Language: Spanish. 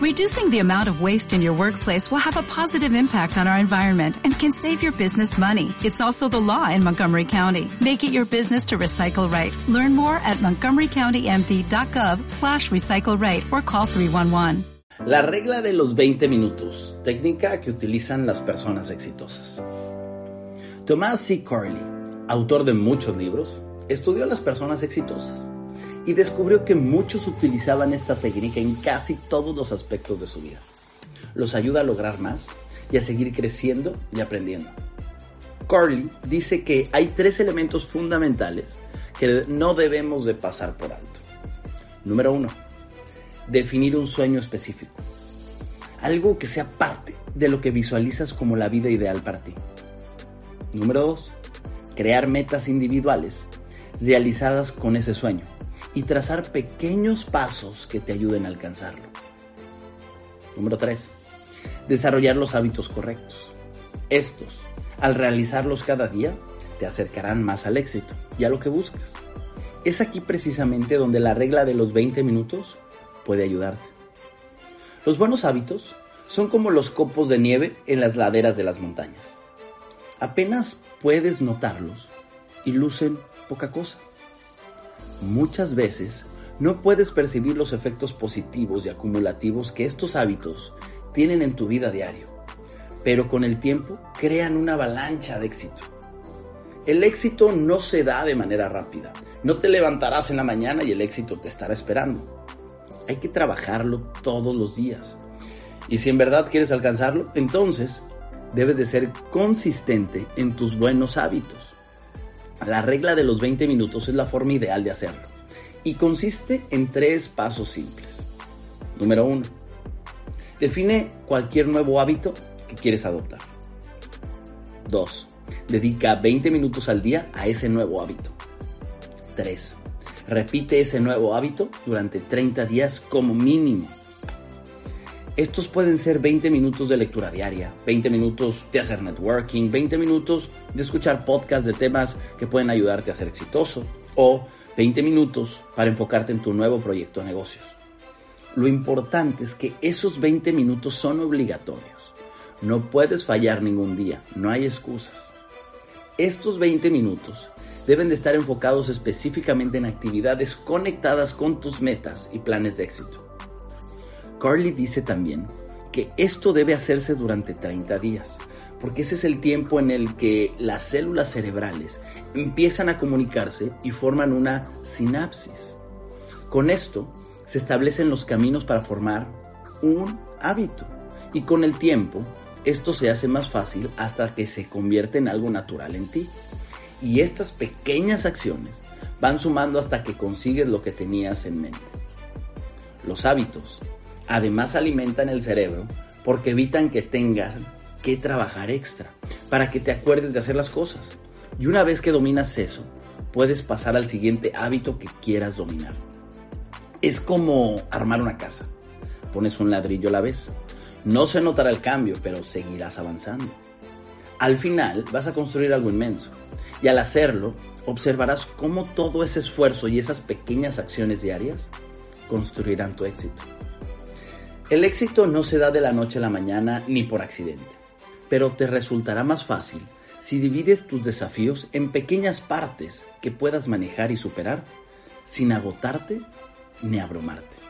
Reducing the amount of waste in your workplace will have a positive impact on our environment and can save your business money. It's also the law in Montgomery County. Make it your business to recycle right. Learn more at montgomerycountymd.gov slash recycle right or call 311. La regla de los 20 minutos, técnica que utilizan las personas exitosas. Thomas C. Carley, autor de muchos libros, estudió a las personas exitosas y descubrió que muchos utilizaban esta técnica en casi todos los aspectos de su vida. Los ayuda a lograr más y a seguir creciendo y aprendiendo. Carley dice que hay tres elementos fundamentales que no debemos de pasar por alto. Número uno, definir un sueño específico. Algo que sea parte de lo que visualizas como la vida ideal para ti. Número dos, crear metas individuales realizadas con ese sueño y trazar pequeños pasos que te ayuden a alcanzarlo. Número 3. Desarrollar los hábitos correctos. Estos, al realizarlos cada día, te acercarán más al éxito y a lo que buscas. Es aquí precisamente donde la regla de los 20 minutos puede ayudarte. Los buenos hábitos son como los copos de nieve en las laderas de las montañas. Apenas puedes notarlos y lucen poca cosa muchas veces no puedes percibir los efectos positivos y acumulativos que estos hábitos tienen en tu vida diario, pero con el tiempo crean una avalancha de éxito. El éxito no se da de manera rápida. No te levantarás en la mañana y el éxito te estará esperando. Hay que trabajarlo todos los días. Y si en verdad quieres alcanzarlo, entonces debes de ser consistente en tus buenos hábitos. La regla de los 20 minutos es la forma ideal de hacerlo y consiste en tres pasos simples. Número 1. Define cualquier nuevo hábito que quieres adoptar. 2. Dedica 20 minutos al día a ese nuevo hábito. 3. Repite ese nuevo hábito durante 30 días como mínimo. Estos pueden ser 20 minutos de lectura diaria, 20 minutos de hacer networking, 20 minutos de escuchar podcasts de temas que pueden ayudarte a ser exitoso o 20 minutos para enfocarte en tu nuevo proyecto de negocios. Lo importante es que esos 20 minutos son obligatorios. No puedes fallar ningún día, no hay excusas. Estos 20 minutos deben de estar enfocados específicamente en actividades conectadas con tus metas y planes de éxito. Carly dice también que esto debe hacerse durante 30 días, porque ese es el tiempo en el que las células cerebrales empiezan a comunicarse y forman una sinapsis. Con esto se establecen los caminos para formar un hábito y con el tiempo esto se hace más fácil hasta que se convierte en algo natural en ti. Y estas pequeñas acciones van sumando hasta que consigues lo que tenías en mente. Los hábitos Además alimentan el cerebro porque evitan que tengas que trabajar extra para que te acuerdes de hacer las cosas. Y una vez que dominas eso, puedes pasar al siguiente hábito que quieras dominar. Es como armar una casa. Pones un ladrillo a la vez. No se notará el cambio, pero seguirás avanzando. Al final vas a construir algo inmenso. Y al hacerlo, observarás cómo todo ese esfuerzo y esas pequeñas acciones diarias construirán tu éxito. El éxito no se da de la noche a la mañana ni por accidente, pero te resultará más fácil si divides tus desafíos en pequeñas partes que puedas manejar y superar sin agotarte ni abrumarte.